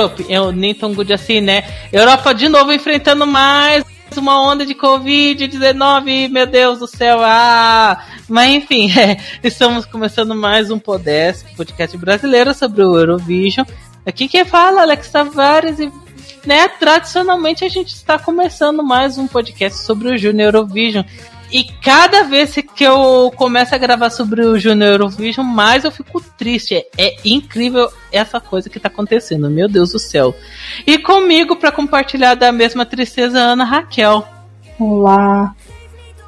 Europe. Eu nem tão good assim, né? Europa de novo enfrentando mais uma onda de Covid-19, meu Deus do céu, ah! Mas enfim, é, estamos começando mais um Podesk, podcast brasileiro sobre o Eurovision. Aqui quem fala, Alex Tavares, e né, tradicionalmente a gente está começando mais um podcast sobre o Junior Eurovision. E cada vez que eu começo a gravar sobre o Junior Eurovision, mais eu fico triste. É, é incrível essa coisa que está acontecendo, meu Deus do céu. E comigo, para compartilhar da mesma tristeza, Ana Raquel. Olá.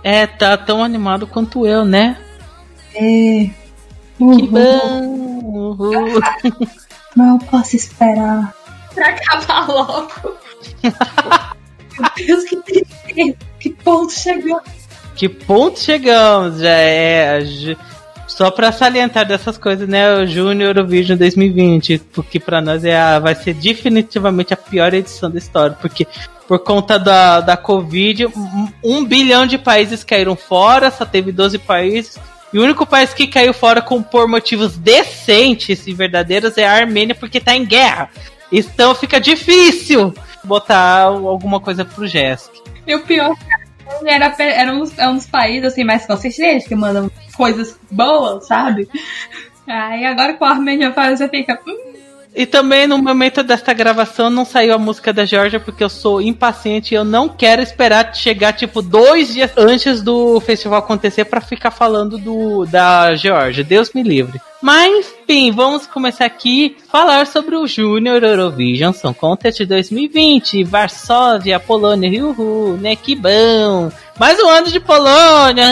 É, tá tão animado quanto eu, né? É. Uhum. Que bom! Uhum. Não posso esperar. Pra acabar logo. Meu Deus, que tristeza. Que ponto chegou. Que ponto chegamos? Já é. Só para salientar dessas coisas, né? O Junior Eurovision 2020, porque para nós é a, vai ser definitivamente a pior edição da história, porque por conta da, da Covid, um, bilhão de países caíram fora, só teve 12 países. E o único país que caiu fora com, por motivos decentes e verdadeiros é a Armênia, porque tá em guerra. Então fica difícil botar alguma coisa pro Jesk. E o pior era, era, um, é um dos países assim, mais consistentes, que mandam coisas boas, sabe? Aí agora com a Armênia faz, você fica. Hum, e também no momento desta gravação não saiu a música da Georgia porque eu sou impaciente e eu não quero esperar chegar tipo dois dias antes do festival acontecer para ficar falando do da Georgia. Deus me livre. Mas, enfim, vamos começar aqui falar sobre o Junior Eurovision Song Contest 2020, Varsóvia, Polônia, uhul, né? Que bom! Mais um ano de Polônia!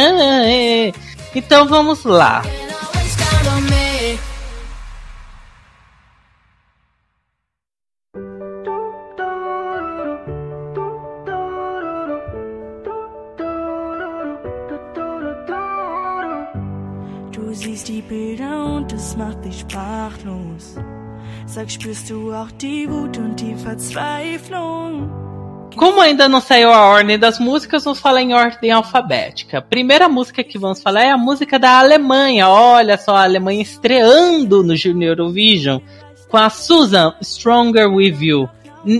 Então vamos lá. Bilder es macht dich sprachlos. Sag, spürst du auch die Wut und die Verzweiflung? Como ainda não saiu a ordem das músicas, vamos falar em ordem alfabética. A primeira música que vamos falar é a música da Alemanha. Olha só, a Alemanha estreando no Junior Eurovision com a Susan Stronger With You.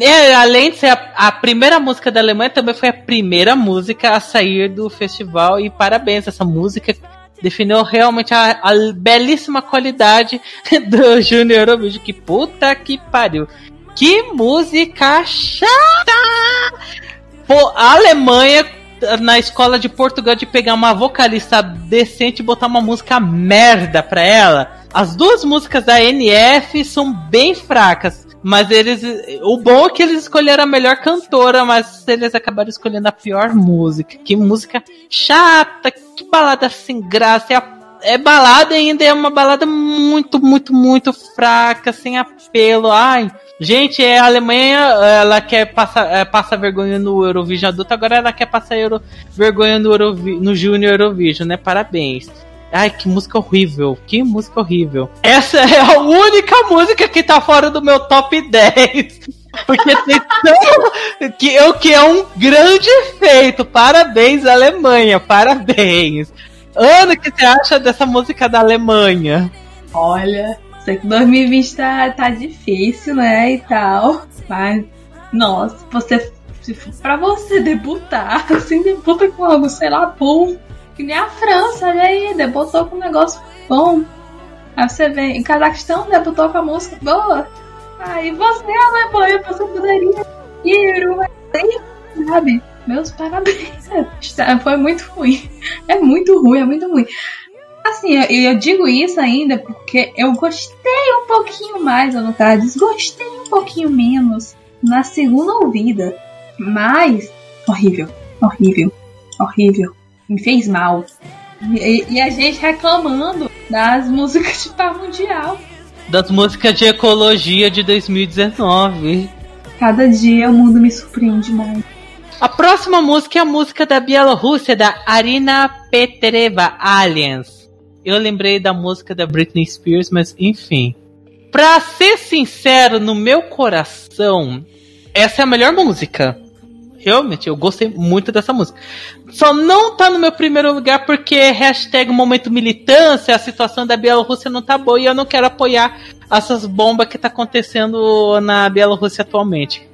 É, além de ser a, a, primeira música da Alemanha, também foi a primeira música a sair do festival. E parabéns, essa música definiu realmente a, a belíssima qualidade do Junior Eurovision. Que puta que pariu. Que música chata! Pô, a Alemanha na escola de Portugal de pegar uma vocalista decente e botar uma música merda pra ela. As duas músicas da NF são bem fracas. Mas eles. O bom é que eles escolheram a melhor cantora, mas eles acabaram escolhendo a pior música. Que música chata, que balada sem graça. É, é balada ainda, é uma balada muito, muito, muito fraca, sem apelo. Ai. Gente, é a Alemanha, ela quer passar, é, passa vergonha no Eurovision adulto, agora ela quer passar Euro, vergonha no, no Junior Eurovision, né? Parabéns. Ai, que música horrível. Que música horrível. Essa é a única música que tá fora do meu top 10. Porque tem tão. que, o que é um grande feito. Parabéns, Alemanha. Parabéns. Ana, o que você acha dessa música da Alemanha? Olha, sei que 2020 tá, tá difícil, né? E tal. Mas, nossa, você. Se for pra você debutar, assim, debuta com algo, sei lá, bom que nem a França, olha aí, debutou com um negócio bom. Aí você vem, em Cazaquistão debutou com a música boa. Aí você, Alemanha, você poderia ir, sabe? Meus parabéns. Foi muito ruim. É muito ruim, é muito ruim. Assim, eu, eu, digo isso ainda porque eu gostei um pouquinho mais, no caso, desgostei um pouquinho menos na segunda ouvida. Mas, horrível, horrível, horrível me fez mal. E, e, a gente reclamando das músicas de par mundial. Das músicas de ecologia de 2019. Cada dia o mundo me surpreende mais. A próxima música é a música da Bielorrússia, da Arina Petreva, Aliens. Eu lembrei da música da Britney Spears, mas enfim. Pra ser sincero, no meu coração, essa é a melhor música. Realmente, eu gostei muito dessa música. Só não tá no meu primeiro lugar porque hashtag momento militância, a situação da Bielorrússia não tá boa e eu não quero apoiar essas bombas que tá acontecendo na Bielorrússia atualmente.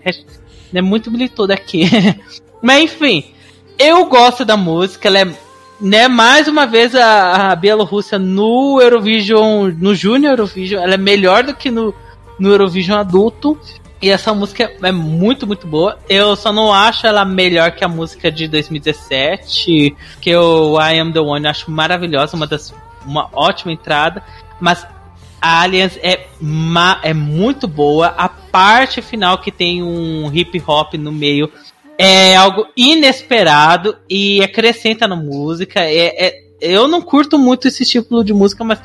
É muito militudo aqui. Mas enfim, eu gosto da música, ela é né, mais uma vez a, a Bielorrússia no Eurovision, no Junior Eurovision, ela é melhor do que no, no Eurovision adulto. E essa música é muito, muito boa. Eu só não acho ela melhor que a música de 2017, que o I Am The One eu acho maravilhosa, uma das uma ótima entrada, mas a Alliance é, ma, é muito boa. A parte final que tem um hip hop no meio é algo inesperado e acrescenta na música. É, é, eu não curto muito esse tipo de música, mas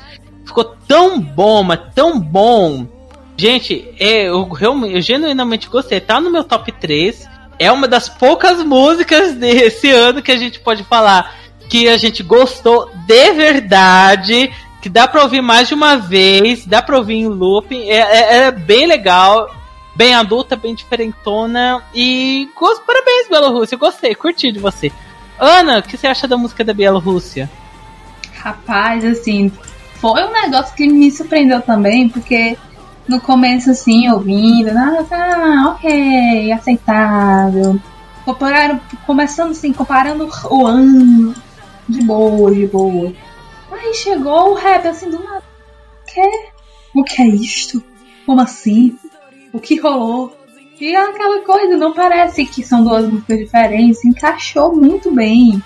ficou tão bom, mas tão bom. Gente, é, eu, eu genuinamente gostei. Tá no meu top 3. É uma das poucas músicas desse ano que a gente pode falar que a gente gostou de verdade. Que dá pra ouvir mais de uma vez, dá pra ouvir em looping. É, é, é bem legal bem adulta, bem diferentona. E gosto, parabéns, Bielorrússia. Gostei, curti de você. Ana, o que você acha da música da Bielorrússia? Rapaz, assim, foi um negócio que me surpreendeu também, porque no começo, assim, ouvindo, ah, tá, ok, aceitável. Compararam, começando assim, comparando o ano, de boa, de boa. Aí chegou o rap assim do nada. Que? O que é isto? Como assim? o que rolou. E é aquela coisa, não parece que são duas músicas diferentes, encaixou muito bem.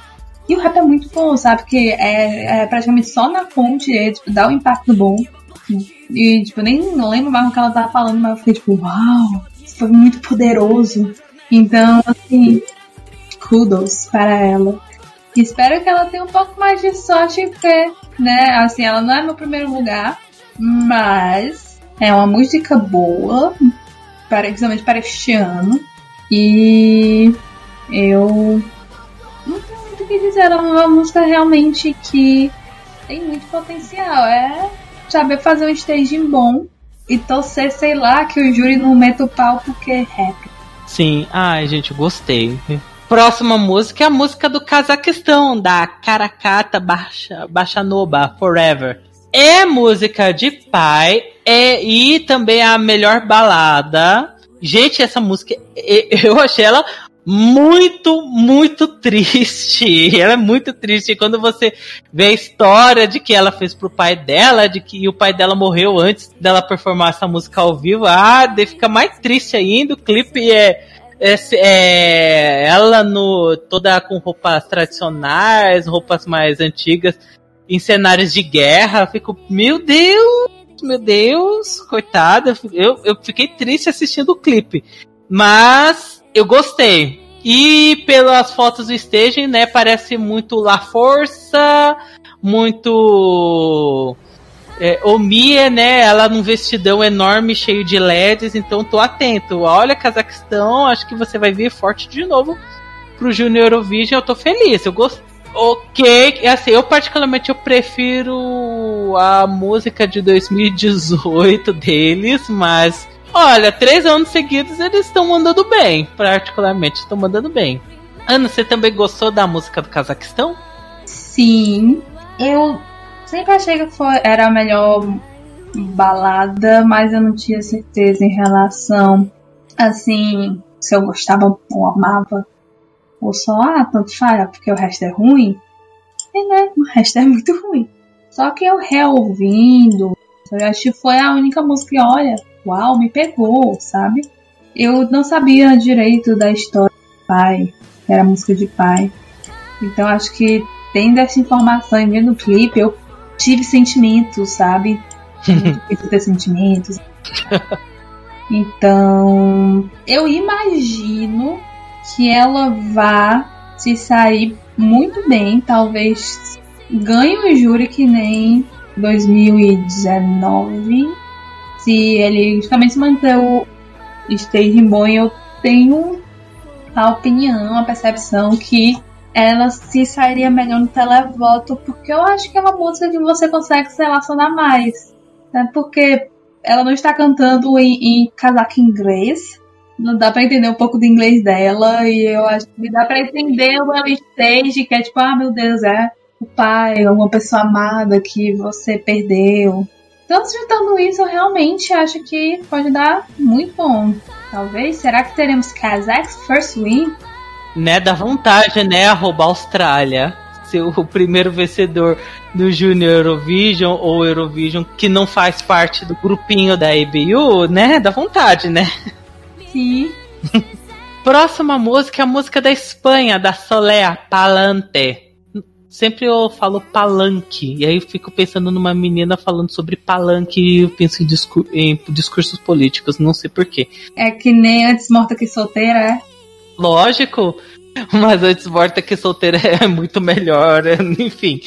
E o rap é muito bom, sabe? Porque é, é praticamente só na fonte, é, tipo, dá um impacto bom. E, tipo, nem lembro mais o que ela tava falando, mas eu fiquei tipo, uau, isso foi muito poderoso. Então, assim, kudos para ela. Espero que ela tenha um pouco mais de sorte, porque, né, assim, ela não é meu primeiro lugar, mas é uma música boa, para, principalmente para este ano. E eu não tenho muito o que dizer. Ela é uma música realmente que tem muito potencial. É saber fazer um staging bom e torcer, sei lá, que o júri não meta o pau porque é rap. Sim, ai gente, gostei. Próxima música é a música do Cazaquistão, da Karakata Bachanoba Forever. É música de pai, é, e também a melhor balada. Gente, essa música, eu achei ela muito, muito triste. Ela é muito triste. Quando você vê a história de que ela fez pro pai dela, de que o pai dela morreu antes dela performar essa música ao vivo, ah, fica mais triste ainda. O clipe é, é, é ela no toda com roupas tradicionais, roupas mais antigas, em cenários de guerra. Fico, meu Deus! meu Deus, coitada. Eu, eu fiquei triste assistindo o clipe. Mas eu gostei. E pelas fotos do staging, né, parece muito La Força, muito é, né, ela num vestidão enorme, cheio de LEDs, então tô atento. Olha, Cazaquistão, acho que você vai vir forte de novo pro Junior Eurovision, eu tô feliz, eu gostei Ok, assim, eu particularmente eu prefiro a música de 2018 deles, mas olha, três anos seguidos eles estão mandando bem, particularmente estão mandando bem. Ana, você também gostou da música do Cazaquistão? Sim, eu sempre achei que foi, era a melhor balada, mas eu não tinha certeza em relação, assim, se eu gostava ou amava ou só, ah, tanto faz, porque o resto é ruim. E né, o resto é muito ruim. Só que eu reouvindo, eu acho que foi a única música que, olha, uau, me pegou, sabe? Eu não sabia direito da história do pai, que era música de pai. Então acho que tendo essa informação e vendo o clipe, eu tive sentimentos, sabe? Tive ter sentimentos. Então, eu imagino que ela vá se sair muito bem, talvez ganhe o júri que nem 2019. Se ele justamente se manter o staging bom, eu tenho a opinião, a percepção que ela se sairia melhor no televoto, porque eu acho que é uma música que você consegue se relacionar mais. Né? Porque ela não está cantando em, em casaco inglês, não dá pra entender um pouco do inglês dela e eu acho que dá pra entender o stage, que é tipo, ah, meu Deus, é o pai, alguma pessoa amada que você perdeu. Então, juntando isso, eu realmente acho que pode dar muito bom. Talvez. Será que teremos Kazakhs First Win? Né, dá vontade, né, roubar a Austrália. Ser o primeiro vencedor do Junior Eurovision ou Eurovision que não faz parte do grupinho da EBU, né? Dá vontade, né? Sim. Próxima música é a música da Espanha, da Solea, Palante. Sempre eu falo palanque, e aí eu fico pensando numa menina falando sobre palanque e eu penso em, discur em discursos políticos, não sei porquê. É que nem antes morta que solteira, é? Lógico, mas antes morta que solteira é muito melhor, enfim.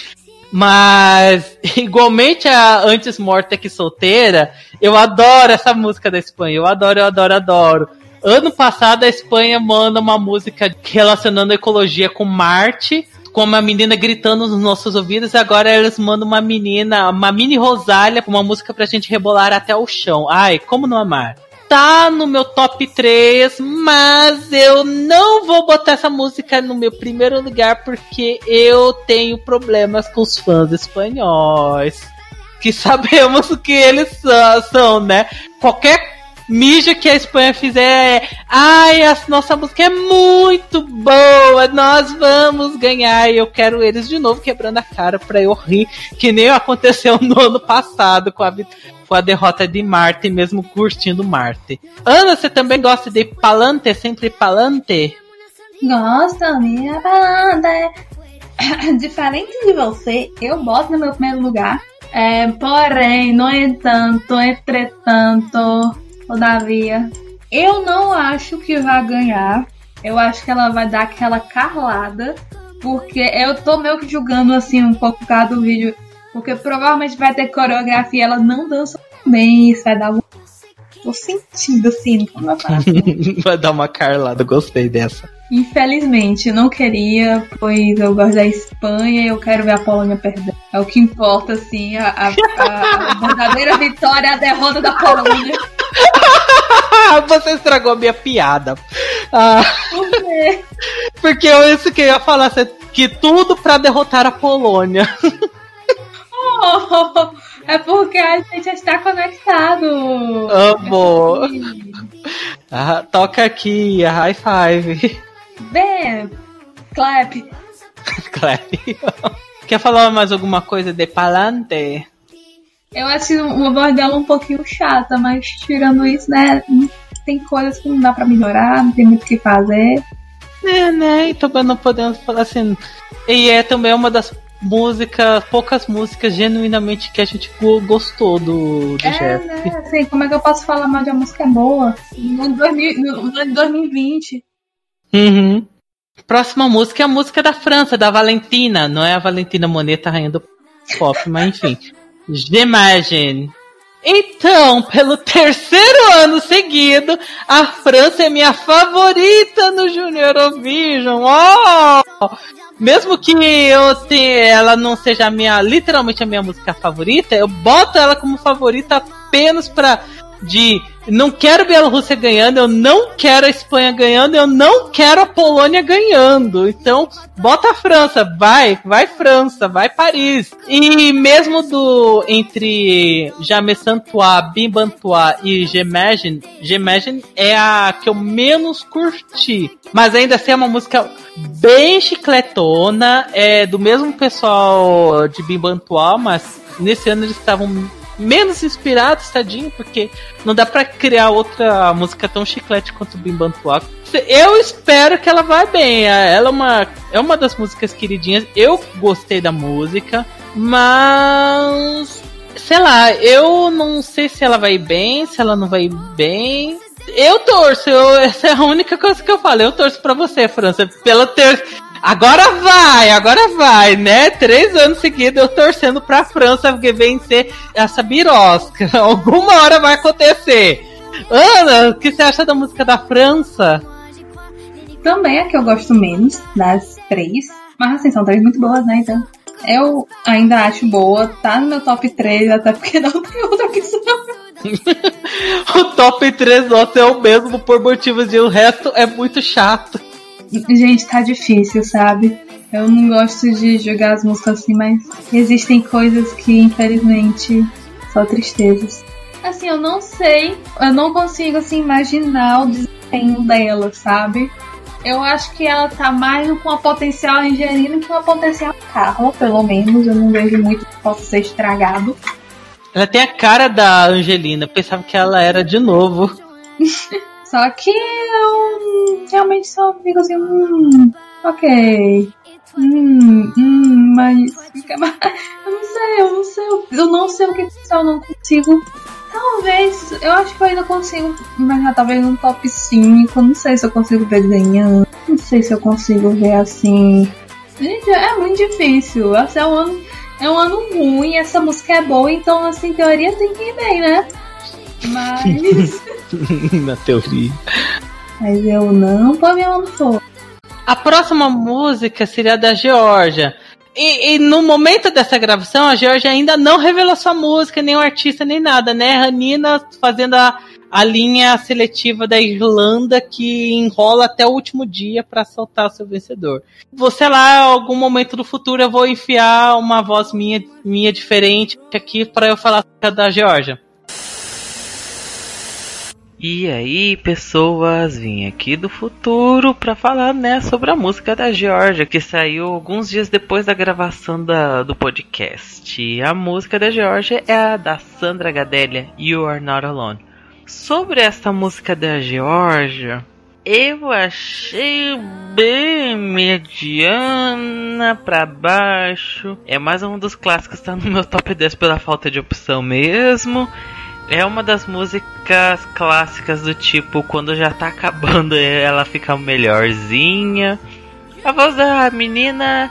Mas, igualmente a Antes Morta Que Solteira, eu adoro essa música da Espanha. Eu adoro, eu adoro, adoro. Ano passado a Espanha manda uma música relacionando a ecologia com Marte, com uma menina gritando nos nossos ouvidos. Agora eles mandam uma menina, uma mini Rosália, uma música pra gente rebolar até o chão. Ai, como não amar? tá no meu top 3, mas eu não vou botar essa música no meu primeiro lugar porque eu tenho problemas com os fãs espanhóis. Que sabemos o que eles são, são né? Qualquer mídia que a Espanha fizer é. Ai, a nossa música é muito boa, nós vamos ganhar. E eu quero eles de novo quebrando a cara pra eu rir, que nem aconteceu no ano passado com a, com a derrota de Marte, mesmo curtindo Marte. Ana, você também gosta de Palante, sempre Palante? Gosto, minha Palante. Diferente de você, eu boto no meu primeiro lugar. É, porém, no entanto, entretanto, Todavia, eu não acho que vai ganhar. Eu acho que ela vai dar aquela carlada. Porque eu tô meio que julgando assim um pouco por causa do vídeo. Porque provavelmente vai ter coreografia, ela não dança bem, isso vai dar um. Tô sentindo assim, como vai falar assim. vai dar uma carlada, gostei dessa. Infelizmente, não queria, pois eu gosto da Espanha e eu quero ver a Polônia perder. É o que importa, assim, a, a, a, a verdadeira vitória é a derrota da Polônia. Você estragou minha piada. Ah, porque eu isso que eu ia falar, que tudo para derrotar a Polônia. Oh, é porque a gente está conectado. Amo. Ah, toca aqui, a high five. Bem, clap. clap. Quer falar mais alguma coisa de Palante? Eu acho uma voz dela um pouquinho chata, mas tirando isso, né? Tem coisas que não dá pra melhorar, não tem muito o que fazer. É, né? E também não podemos falar assim. E é também uma das músicas, poucas músicas genuinamente que a gente gostou do, do é, Jeff. Né? Assim, como é que eu posso falar mal de uma música boa? No, 2000, no, no 2020. Uhum. Próxima música é a música da França, da Valentina. Não é a Valentina Moneta, rainha do pop, mas enfim. J'imagine. Então, pelo terceiro ano seguido, a França é minha favorita no Junior Eurovision. Oh! Mesmo que eu tenha, ela não seja a minha, literalmente a minha música favorita, eu boto ela como favorita apenas para de não quero Bielorrússia ganhando, eu não quero a Espanha ganhando, eu não quero a Polônia ganhando. Então, bota a França, vai, vai França, vai Paris. E mesmo do entre Jamais Santois, Bimbantois e Gemagine, Gemagine é a que eu menos curti. Mas ainda assim é uma música bem chicletona, é do mesmo pessoal de Bimbantois, mas nesse ano eles estavam menos inspirado, tadinho, porque não dá para criar outra música tão chiclete quanto o Bimbantuá. Eu espero que ela vá bem. Ela é uma, é uma das músicas queridinhas. Eu gostei da música, mas sei lá, eu não sei se ela vai bem, se ela não vai bem. Eu torço, eu, essa é a única coisa que eu falo. Eu torço para você, França, pela ter Agora vai, agora vai, né? Três anos seguidos eu torcendo pra França vencer essa birosca. Alguma hora vai acontecer. Ana, o que você acha da música da França? Também é que eu gosto menos das três. Mas assim, são três muito boas, né? Então. Eu ainda acho boa, tá no meu top 3, até porque não tem outra opção. o top 3 nosso é o mesmo por motivos de o resto é muito chato. Gente, tá difícil, sabe? Eu não gosto de jogar as músicas assim, mas existem coisas que infelizmente são tristezas. Assim, eu não sei, eu não consigo assim imaginar o desempenho dela, sabe? Eu acho que ela tá mais com a potencial Angelina que uma potencial Carla, pelo menos. Eu não vejo muito que possa ser estragado. Ela tem a cara da Angelina, pensava que ela era de novo. Só que eu realmente só fico assim, hum, ok. Hum, hum, mas fica mais. Eu não sei, eu não sei, eu não sei o que eu não consigo. Talvez, eu acho que eu ainda consigo imaginar talvez um top 5. Não sei se eu consigo ver desenhando. Não sei se eu consigo ver assim. Gente, é muito difícil. Esse é um ano é um ano ruim, essa música é boa, então, assim, teoria tem que ir bem, né? Mas. Na teoria. Mas eu não tô vendo for. A próxima música seria da Georgia. E, e, no momento dessa gravação, a Georgia ainda não revelou sua música, nem o artista, nem nada, né? A Nina fazendo a, a linha seletiva da Irlanda que enrola até o último dia para soltar o seu vencedor. Você lá, em algum momento do futuro, eu vou enfiar uma voz minha, minha diferente aqui para eu falar da Georgia. E aí, pessoas, vim aqui do futuro para falar, né, sobre a música da Georgia, que saiu alguns dias depois da gravação da, do podcast. A música da Georgia é a da Sandra Gadelha, You Are Not Alone. Sobre essa música da Georgia, eu achei bem mediana para baixo. É mais um dos clássicos, tá no meu top 10 pela falta de opção mesmo. É uma das músicas clássicas do tipo, quando já tá acabando, ela fica melhorzinha. A voz da menina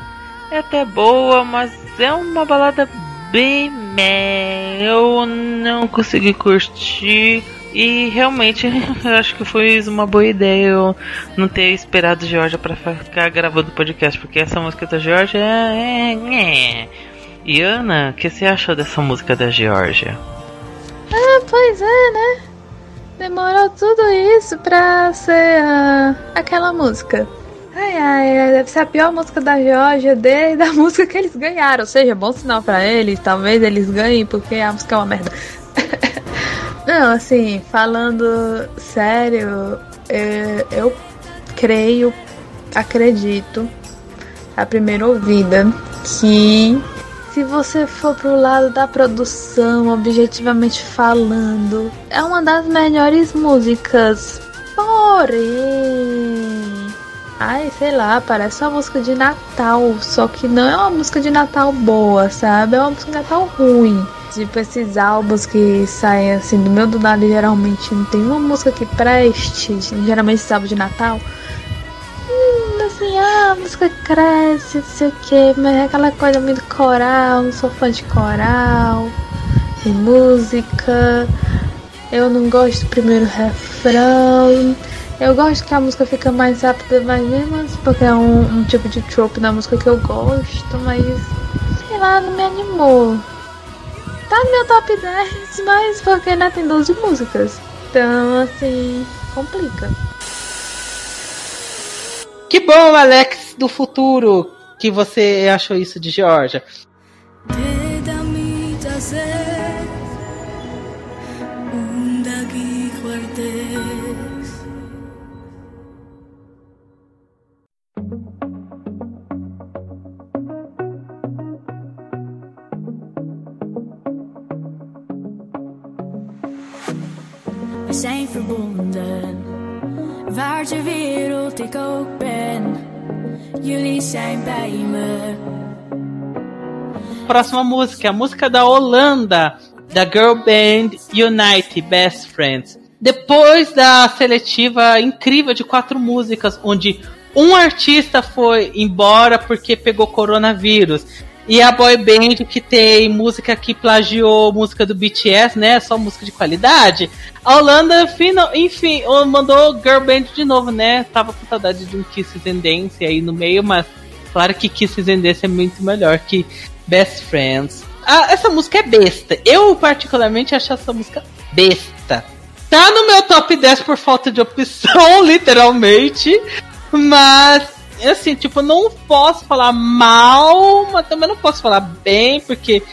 é até boa, mas é uma balada bem meh. Eu não consegui curtir. E realmente, eu acho que foi uma boa ideia eu não ter esperado Georgia para ficar gravando o podcast, porque essa música da Georgia é. é e Ana, o que você achou dessa música da Georgia? Ah, pois é, né? Demorou tudo isso pra ser uh, aquela música. Ai, ai, deve ser a pior música da Georgia desde a música que eles ganharam. Ou seja, bom sinal para eles. Talvez eles ganhem porque a música é uma merda. Não, assim, falando sério, eu, eu creio, acredito, a primeira ouvida, que se você for pro lado da produção, objetivamente falando, é uma das melhores músicas. Porém, ai, sei lá, parece uma música de Natal, só que não é uma música de Natal boa, sabe? É uma música de Natal ruim. Tipo, esses álbuns que saem assim do meu do nada geralmente não tem uma música que preste. Geralmente esses álbuns de Natal. Assim, ah, a música cresce, não sei o que, mas é aquela coisa muito coral, não sou fã de coral, de música. Eu não gosto do primeiro refrão. Eu gosto que a música fica mais rápida, mais mesmo assim, porque é um, um tipo de trope na música que eu gosto, mas sei lá, não me animou. Tá no meu top 10, mas porque né, tem 12 músicas. Então, assim, complica. Que bom, Alex do futuro, que você achou isso de Georgia. zijn verbonden. Wereld ik ook ben, jullie zijn bij me. Próxima música, a música da Holanda, da girl band Unite Best Friends. Depois da seletiva incrível de quatro músicas, onde um artista foi embora porque pegou coronavírus e a boy band que tem música que plagiou música do BTS, né? Só música de qualidade. A Holanda, enfim, mandou Girl Band de novo, né? Tava com saudade de um Kiss Dance aí no meio, mas Claro que Kisses and Dance é muito melhor que Best Friends. Ah, essa música é besta. Eu, particularmente, acho essa música besta. Tá no meu top 10 por falta de opção, literalmente. Mas, assim, tipo, não posso falar mal, mas também não posso falar bem, porque.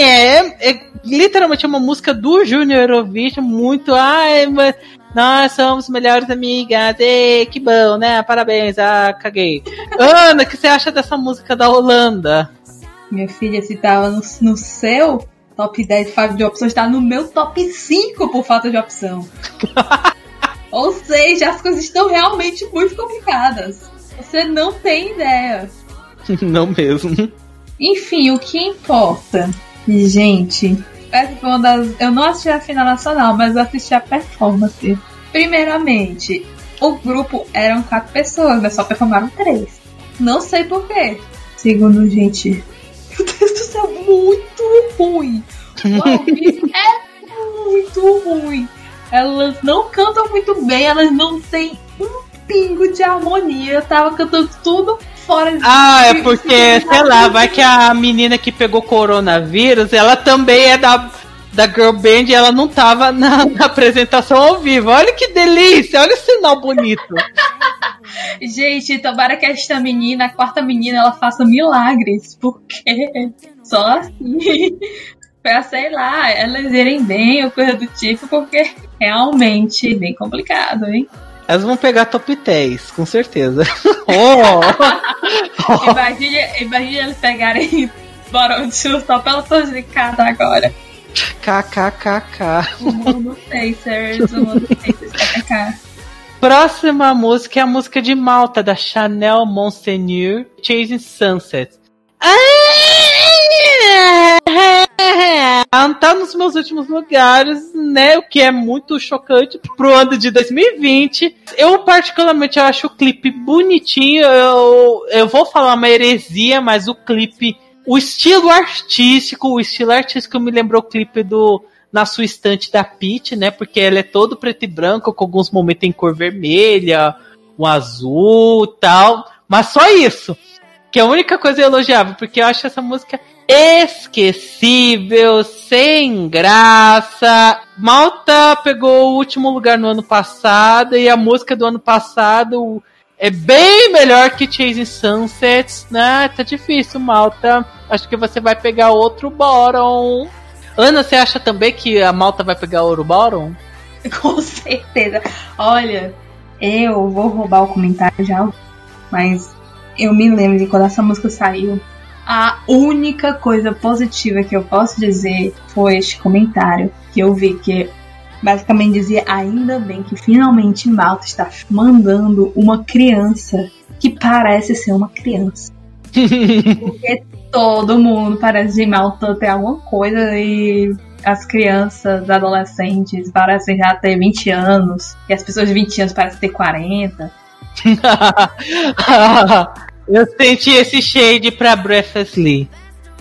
É, é literalmente uma música do Junior Eurovision, muito. Ai, mas nós somos melhores amigas. Ei, que bom, né? Parabéns. Ah, caguei. Ana, o que você acha dessa música da Holanda? Minha filha, se tava no, no seu top 10 falta de opções, tá no meu top 5 por falta de opção. Ou seja, as coisas estão realmente muito complicadas. Você não tem ideia. Não mesmo. Enfim, o que importa, gente, essa foi uma das. Eu não assisti a final nacional, mas eu assisti a performance. Primeiramente, o grupo eram quatro pessoas, mas só performaram três. Não sei porquê. Segundo, gente, meu Deus do céu, muito ruim. O ao vivo é muito ruim. Elas não cantam muito bem, elas não têm um pingo de harmonia. Eu tava cantando tudo fora de Ah, é porque, sei lá, vai que a menina que pegou coronavírus, ela também é da, da Girl Band e ela não tava na, na apresentação ao vivo. Olha que delícia, olha o sinal bonito. Gente, tomara que esta menina, a quarta menina, ela faça milagres, porque só assim, pra, sei lá, elas irem bem ou coisa do tipo, porque realmente bem complicado, hein? Elas vão pegar top 10, com certeza. oh! imagina, imagina eles pegarem Borão de só pela cada agora. KKKK. O mundo Pacers, o mundo Pacers, KKK. Próxima música é a música de Malta, da Chanel Monseigneur, Chasing Sunset. Ela tá nos meus últimos lugares, né? O que é muito chocante pro ano de 2020. Eu, particularmente, acho o clipe bonitinho. Eu, eu vou falar uma heresia, mas o clipe, o estilo artístico, o estilo artístico me lembrou o clipe do na sua estante da Peach, né? Porque ela é todo preto e branco, com alguns momentos em cor vermelha, um azul tal. Mas só isso. Que é a única coisa elogiável, porque eu acho essa música esquecível, sem graça. Malta pegou o último lugar no ano passado e a música do ano passado é bem melhor que Chasing Sunsets, né? Tá difícil, Malta. Acho que você vai pegar outro bottom. Ana, você acha também que a Malta vai pegar ouro bottom? Com certeza. Olha, eu vou roubar o comentário já, mas eu me lembro de quando essa música saiu, a única coisa positiva que eu posso dizer foi este comentário que eu vi que basicamente dizia ainda bem que finalmente Malta está mandando uma criança que parece ser uma criança. Porque todo mundo parece de Malta ter alguma coisa e as crianças, adolescentes parecem já ter 20 anos e as pessoas de 20 anos parecem ter 40. Eu senti esse shade pra Breathlessly.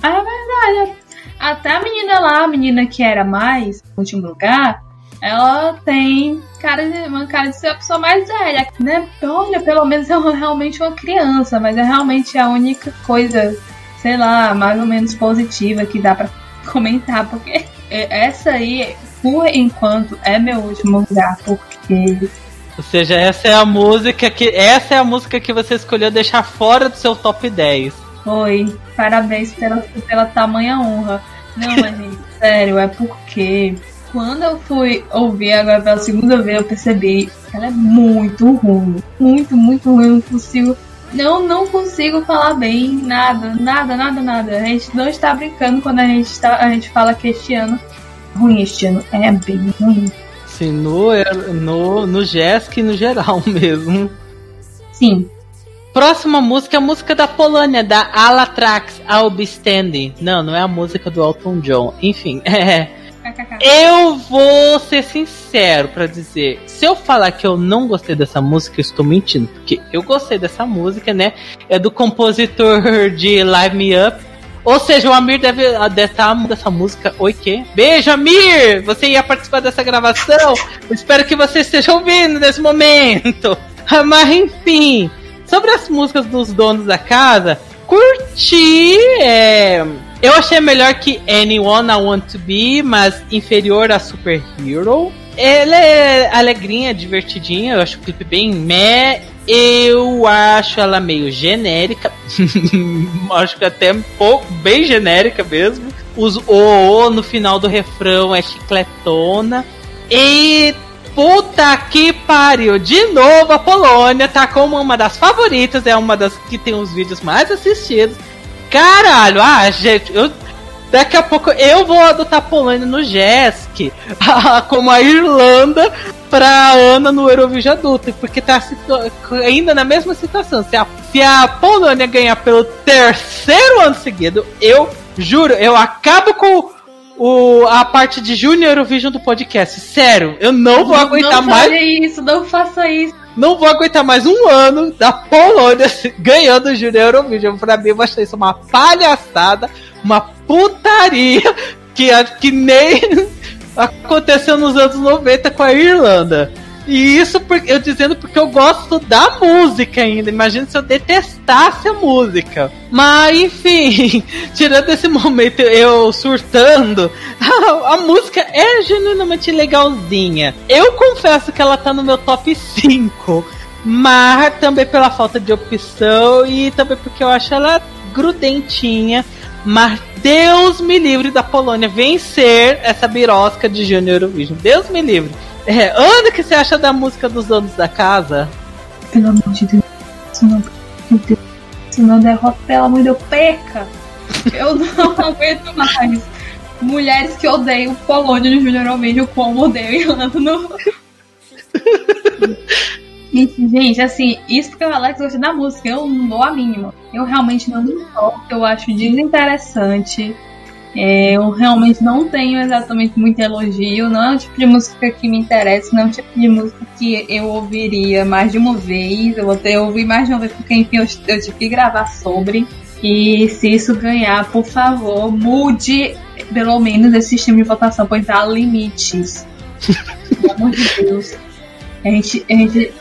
Ah, é verdade. Até a menina lá, a menina que era mais no último lugar, ela tem cara de, uma cara de ser a pessoa mais velha, né? Olha, pelo menos é realmente uma criança, mas é realmente a única coisa, sei lá, mais ou menos positiva que dá pra comentar, porque essa aí, por enquanto, é meu último lugar, porque ou seja, essa é a música que. Essa é a música que você escolheu deixar fora do seu top 10. Oi, parabéns pela, pela tamanha honra. Não, mas gente, sério, é porque quando eu fui ouvir agora pela segunda vez, eu percebi que ela é muito ruim. Muito, muito ruim. Eu não consigo. Não, não consigo falar bem. Nada, nada, nada, nada. A gente não está brincando quando a gente, está, a gente fala que este ano. Ruim este ano. É bem ruim. Sim, no, no, no Jesk no geral mesmo. Sim. Próxima música é a música da Polônia, da Alatrax, I'll Be Standing. Não, não é a música do Elton John. Enfim, é. Eu vou ser sincero para dizer, se eu falar que eu não gostei dessa música, eu estou mentindo, porque eu gostei dessa música, né? É do compositor de Live Me Up, ou seja, o Amir deve estar dessa música. Oi, que? Beijo, Amir! Você ia participar dessa gravação? Espero que você esteja ouvindo nesse momento. Mas enfim. sobre as músicas dos donos da casa, curti. É, eu achei melhor que Anyone I Want to Be, mas inferior a Super Hero. Ela é alegrinha, divertidinha, eu acho o clipe bem meh. Eu acho ela meio genérica. acho que até um pouco, bem genérica mesmo. Os o, no final do refrão é chicletona. E puta que pariu! De novo a Polônia tá como uma das favoritas, é uma das que tem os vídeos mais assistidos. Caralho, ah, gente, eu Daqui a pouco eu vou adotar a Polônia no JESC, como a Irlanda pra Ana no Eurovision adulto, porque tá ainda na mesma situação. Se a, se a Polônia ganhar pelo terceiro ano seguido, eu juro, eu acabo com o, a parte de Junior Eurovision do podcast. Sério, eu não vou não, aguentar não mais. Não isso, não faça isso. Não vou aguentar mais um ano da Polônia ganhando o Junior Eurovision. Pra mim, eu achei isso uma palhaçada, uma putaria que, que nem aconteceu nos anos 90 com a Irlanda. E isso eu dizendo porque eu gosto da música ainda. Imagina se eu detestasse a música. Mas, enfim, tirando esse momento eu surtando, a, a, música é genuinamente legalzinha. Eu confesso que ela tá no meu top 5. Mas também pela falta de opção e também porque eu acho ela grudentinha. Mas Deus me livre da Polônia vencer essa birosca de Junior Eurovision. Deus me livre. É, Ana, o que você acha da música dos donos da casa? Pelo amor de Deus. Se não, se não derrota, pelo amor de Deus, perca. Eu não aguento mais. Mulheres que odeiam Polônia no Junior Eurovision como odeio Irlanda no... Gente, assim, isso porque o Alex gosta da música, eu não dou a mínima. Eu realmente não me importo, eu acho desinteressante. É, eu realmente não tenho exatamente muito elogio, não é o tipo de música que me interessa, não é o tipo de música que eu ouviria mais de uma vez, eu vou ter ouvir mais de uma vez, porque enfim, eu, eu tive que gravar sobre. E se isso ganhar, por favor, mude pelo menos esse sistema de votação, pois há limites. Pelo amor de Deus. A gente, a gente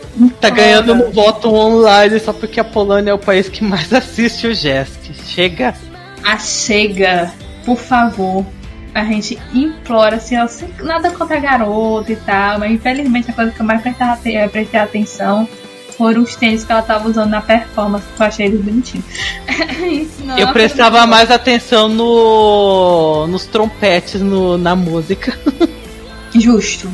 tá ganhando um voto online só porque a Polônia é o país que mais assiste o GESC. Chega. A chega, por favor. A gente implora, assim, ó, nada contra a garota e tal, mas infelizmente a coisa que eu mais prestei, prestei atenção foram os tênis que ela tava usando na performance, que eu achei eles bonitinhos. eu prestava mais atenção no nos trompetes no, na música. Justo.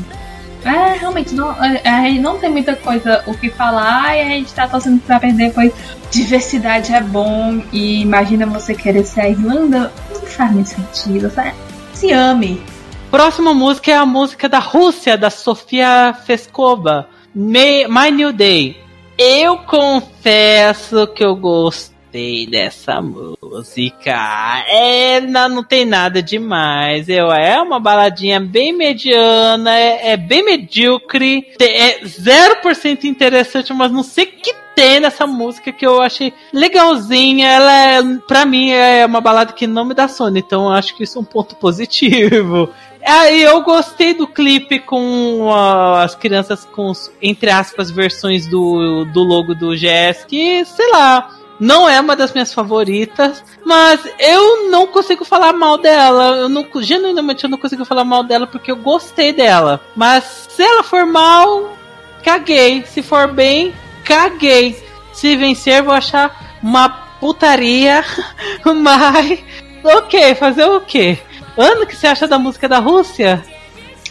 É, realmente, não, é, a gente não tem muita coisa o que falar e a gente tá torcendo pra perder, pois diversidade é bom e imagina você querer ser a Irlanda, não faz muito sentido, sabe? Se ame. Próxima música é a música da Rússia, da Sofia Feskova, My New Day. Eu confesso que eu gosto gostei dessa música. É, não, não tem nada demais. Eu, é uma baladinha bem mediana, é, é bem medíocre, é 0% interessante, mas não sei que tem nessa música que eu achei legalzinha. Ela é, pra mim, é uma balada que não me dá sono, então acho que isso é um ponto positivo. Aí eu gostei do clipe com uh, as crianças com, entre aspas, versões do, do logo do GS, que, sei lá, não é uma das minhas favoritas, mas eu não consigo falar mal dela. Eu não, genuinamente eu não consigo falar mal dela porque eu gostei dela. Mas se ela for mal, caguei. Se for bem, caguei. Se vencer, vou achar uma putaria. Mas, ok, fazer o quê? Ana, o que você acha da música da Rússia?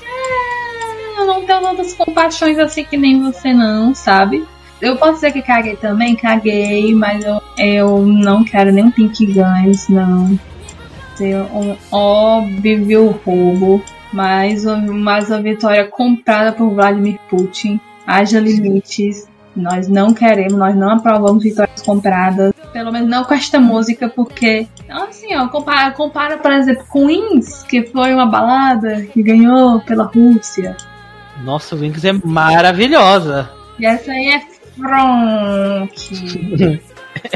É, eu não tenho tantas compaixões assim que nem você não, sabe? Eu posso dizer que caguei também, caguei, mas eu, eu não quero nem um Pink Guns, não. Ser um óbvio roubo, mais, mais uma vitória comprada por Vladimir Putin. Haja limites. Nós não queremos, nós não aprovamos vitórias compradas. Pelo menos não com esta música, porque. Assim, ó, compara, compara por exemplo, com Wings, que foi uma balada que ganhou pela Rússia. Nossa, Wings é maravilhosa. E essa aí é Fronk.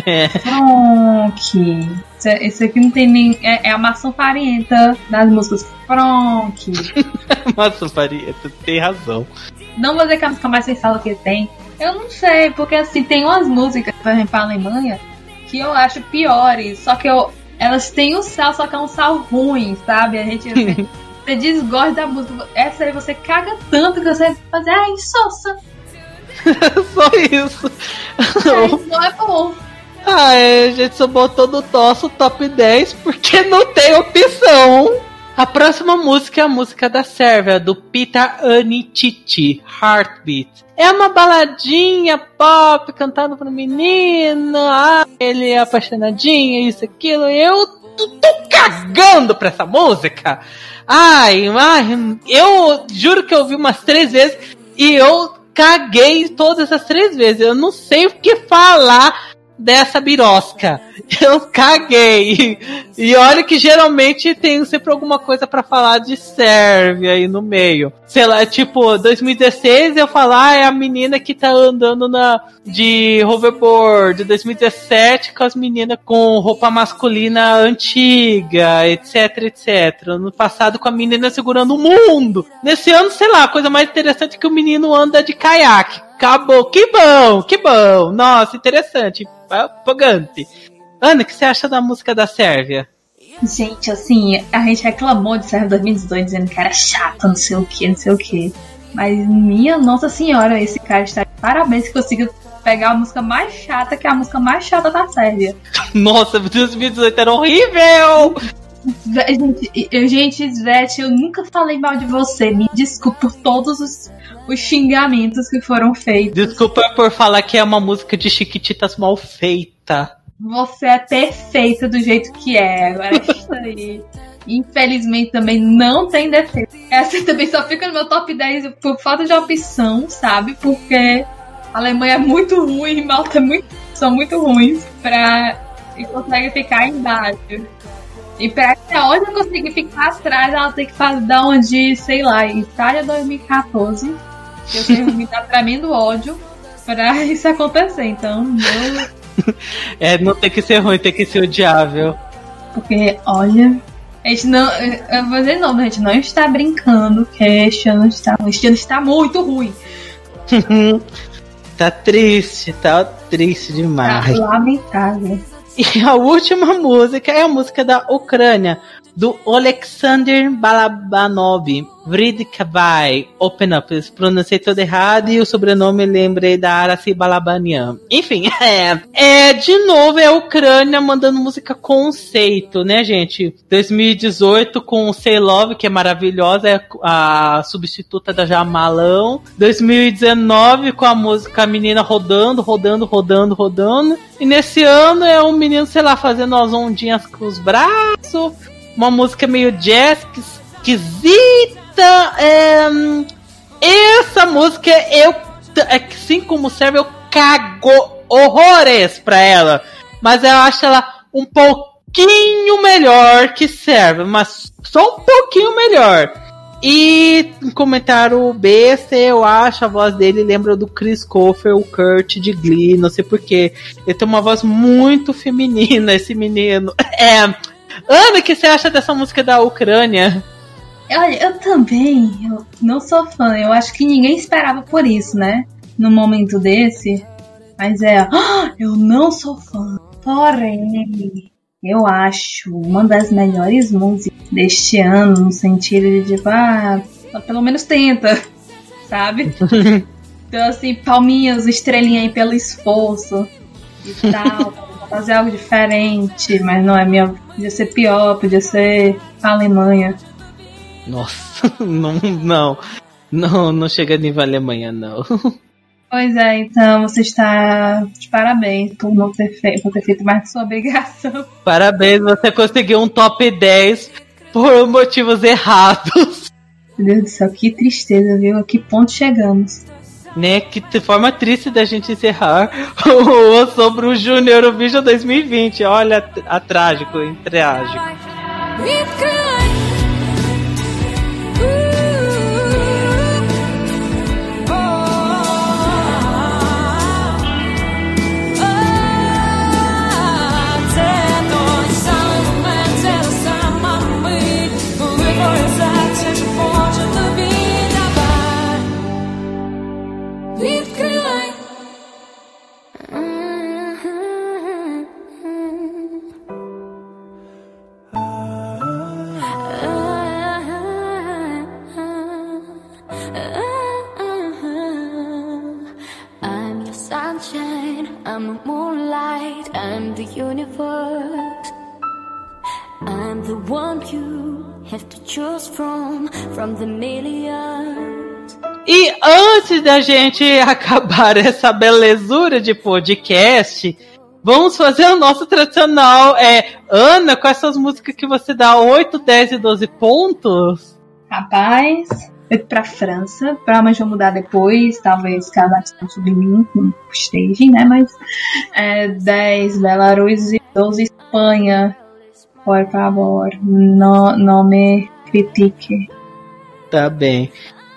é. Fronk. Esse aqui não tem nem. É, é a maçã farinhenta das músicas. Fronk. maçã farinhenta, tem razão. Não vou dizer que é a música mais sensata que tem, Eu não sei, porque assim, tem umas músicas, por exemplo, a Alemanha, que eu acho piores, só que eu, elas têm um sal, só que é um sal ruim, sabe? A gente. Você, desgosta da música. Essa aí você caga tanto que você fazer, ai, sossa. Só isso. É, não é bom. Ah, é, a gente só botou no nosso top 10 porque não tem opção. A próxima música é a música da Sérvia, do Peter Anititi, Heartbeat. É uma baladinha pop cantada pro menino, ah, ele é apaixonadinho, isso, aquilo. Eu tô, tô cagando pra essa música. Ai, ai, eu juro que eu ouvi umas três vezes e eu caguei todas as três vezes. Eu não sei o que falar dessa birosca. Eu caguei. E olha que geralmente tem sempre alguma coisa para falar de Sérvia aí no meio. Sei lá, tipo, 2016 eu falar ah, é a menina que tá andando na de hoverboard. 2017 com as meninas com roupa masculina antiga, etc, etc. No passado com a menina segurando o mundo. Nesse ano, sei lá, a coisa mais interessante é que o menino anda de caiaque. Acabou. Que bom, que bom. Nossa, interessante. Pogante. Ana, o que você acha da música da Sérvia? Gente, assim, a gente reclamou de Sérvia 2018 dizendo que era chato, não sei o que, não sei o que. Mas, minha Nossa Senhora, esse cara está de parabéns que conseguiu pegar a música mais chata, que é a música mais chata da Sérvia. Nossa, 2018 era horrível! Gente, eu, gente, Svete, eu nunca falei mal de você. Me desculpe por todos os, os xingamentos que foram feitos. Desculpa por falar que é uma música de Chiquititas mal feita. Você é perfeita do jeito que é. Agora é isso aí. Infelizmente também não tem defeito. Essa também só fica no meu top 10 por falta de opção, sabe? Porque a Alemanha é muito ruim, Malta é muito, são muito ruins pra. e consegue ficar embaixo. E pra que a outra conseguir ficar atrás, ela tem que fazer, dar onde, sei lá, Itália 2014. Eu tenho me dar tremendo ódio pra isso acontecer. Então, eu é, não tem que ser ruim, tem que ser odiável. Porque, olha, a gente não. Eu vou dizer não, a gente não está brincando que este ano está. Este ano está muito ruim. tá triste, tá triste demais. Tá lamentável. E a última música é a música da Ucrânia, do Alexander Balabanov, Vridkavai, Open Up. Eu pronunciei tudo errado e o sobrenome lembrei da Aracy Balabanian. Enfim, é, é. De novo, é a Ucrânia mandando música conceito, né, gente? 2018 com Say Love, que é maravilhosa, é a substituta da Jamalão. 2019 com a música menina rodando, rodando, rodando, rodando. E nesse ano é um menino, sei lá, fazendo as ondinhas com os braços uma música meio jazz esquisita. É, essa música eu, assim como serve, eu cago horrores pra ela. Mas eu acho ela um pouquinho melhor que serve, mas só um pouquinho melhor. E um comentário besta, eu acho a voz dele lembra do Chris Coffer, o Kurt de Glee, não sei porquê. Ele tem uma voz muito feminina, esse menino. É Ana, o que você acha dessa música da Ucrânia? Olha, eu também, eu não sou fã. Eu acho que ninguém esperava por isso, né? No momento desse. Mas é, oh, eu não sou fã. Porém, eu acho uma das melhores músicas deste ano, no sentido de tipo, ah, pelo menos tenta, sabe? então, assim, palminhas, estrelinha aí pelo esforço e tal fazer algo diferente, mas não é minha. Podia ser pior, podia ser a Alemanha. Nossa, não, não. Não, não chega a nível Alemanha, não. Pois é, então você está de parabéns por não ter feito, por ter feito mais que sua obrigação. Parabéns, você conseguiu um top 10 por motivos errados. Meu Deus do céu, que tristeza, viu? A que ponto chegamos? Né? Que forma triste da gente encerrar o sobre o Júnior Eurovision 2020. Olha a, trágico, em trágico. Da gente acabar essa belezura de podcast, vamos fazer o nosso tradicional. É, Ana, quais são as músicas que você dá 8, 10 e 12 pontos? Rapaz, eu pra França, provavelmente vou mudar depois, talvez caso a sobre mim com staging, né? Mas é, 10 Belarus e 12 Espanha. Por favor, não, não me critique. Tá bem.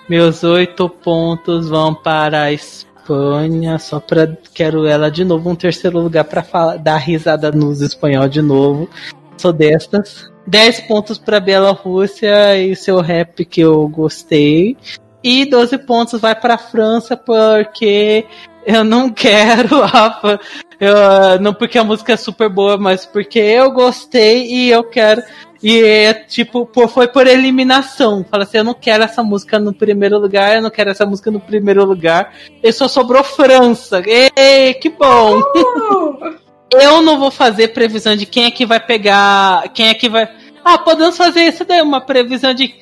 Meus oito pontos vão para a Espanha, só pra. Quero ela de novo, um terceiro lugar falar, dar risada nos espanhol de novo. Sou destas. 10 pontos para Bielorrússia e seu rap que eu gostei. E 12 pontos vai para França porque eu não quero, Rafa. Eu, não porque a música é super boa, mas porque eu gostei e eu quero. E é tipo, foi por eliminação. Fala assim, eu não quero essa música no primeiro lugar, eu não quero essa música no primeiro lugar. E só sobrou França. Ei, que bom! Uh! eu não vou fazer previsão de quem é que vai pegar. Quem é que vai. Ah, podemos fazer isso daí, uma previsão de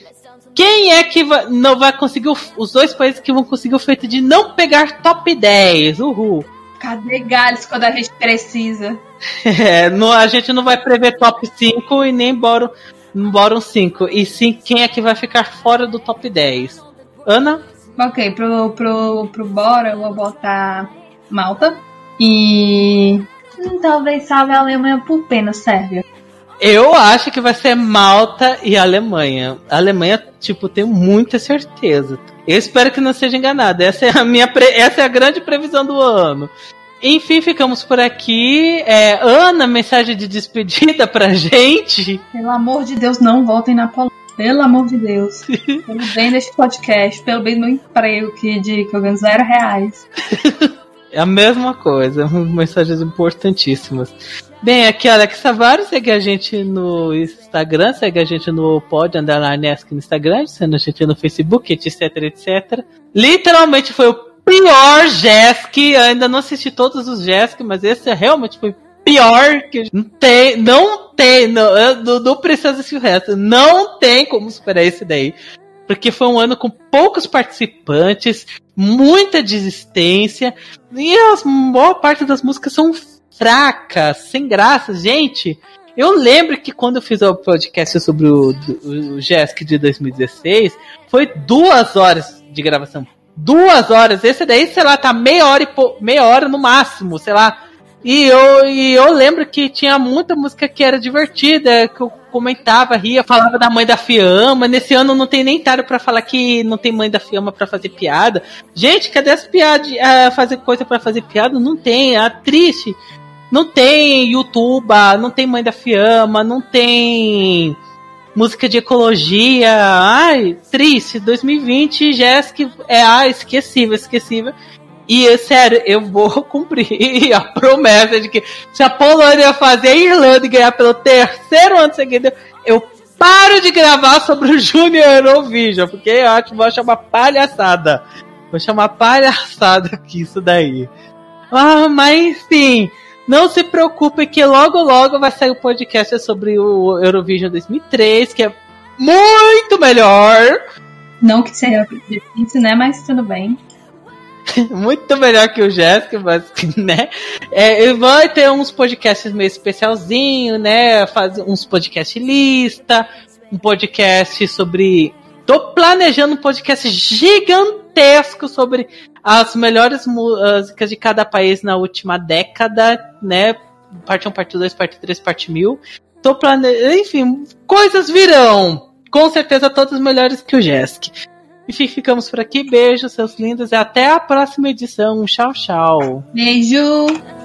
quem é que vai, não vai conseguir. Os dois países que vão conseguir o feito de não pegar top 10. Uhul. Cadê Gales quando a gente precisa? É, no, a gente não vai prever top 5 e nem bora, bora 5. E sim quem é que vai ficar fora do top 10. Ana? Ok, pro, pro, pro Bora eu vou botar Malta. E hum, talvez salve a Alemanha por pena, Sérvia. Eu acho que vai ser Malta e Alemanha. A Alemanha, tipo, tenho muita certeza. Eu espero que não seja enganado. Essa é a minha pre... essa é a grande previsão do ano. Enfim, ficamos por aqui. É, Ana, mensagem de despedida pra gente. Pelo amor de Deus, não voltem na Polônia. Pelo amor de Deus. pelo bem deste podcast, pelo bem do meu emprego que, de, que eu ganho zero reais. É a mesma coisa, mensagens importantíssimas. Bem, aqui Alex Tavares, segue a gente no Instagram, segue a gente no Pod Underline no Instagram, sendo a gente no Facebook, etc, etc. Literalmente foi o pior Jesk, ainda não assisti todos os Jesk, mas esse realmente foi pior que não tem, não tem, não, não, não precisa assistir o resto, não tem como superar esse daí. Porque foi um ano com poucos participantes, muita desistência, e a maior parte das músicas são fraca, sem graça. Gente, eu lembro que quando eu fiz o podcast sobre o, o, o de 2016, foi duas horas de gravação. Duas horas. Esse daí, sei lá, tá meia hora, e meia hora no máximo, sei lá. E eu, e eu lembro que tinha muita música que era divertida, que eu comentava, ria, falava da mãe da Fiamma. Nesse ano não tem nem taro para falar que não tem mãe da Fiamma para fazer piada. Gente, cadê as piadas? Uh, fazer coisa para fazer piada? Não tem. É triste. Não tem YouTube, não tem Mãe da Fiamma, não tem música de ecologia. Ai, triste. 2020, Jéssica é ah, esquecível, esquecível. E, sério, eu vou cumprir a promessa de que se a Polônia fazer a Irlanda e ganhar pelo terceiro ano seguido, eu paro de gravar sobre o Junior Eurovision, porque eu acho que vou chamar palhaçada. Vou chamar palhaçada aqui isso daí. Ah, mas sim, não se preocupe que logo logo vai sair o um podcast sobre o Eurovision 2003, que é muito melhor. Não que seja difícil, né? Mas tudo bem. muito melhor que o Jéssica, mas, né? É, vai ter uns podcasts meio especialzinho, né? Faz uns podcast lista, um podcast sobre. Tô planejando um podcast gigantesco sobre as melhores músicas de cada país na última década, né? Parte 1, parte 2, parte 3, parte 1000. Tô planejando. Enfim, coisas virão. Com certeza todas melhores que o Jesk. Enfim, ficamos por aqui. Beijo, seus lindos, e até a próxima edição. Tchau, tchau. Beijo!